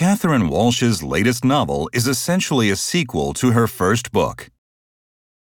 Catherine Walsh's latest novel is essentially a sequel to her first book.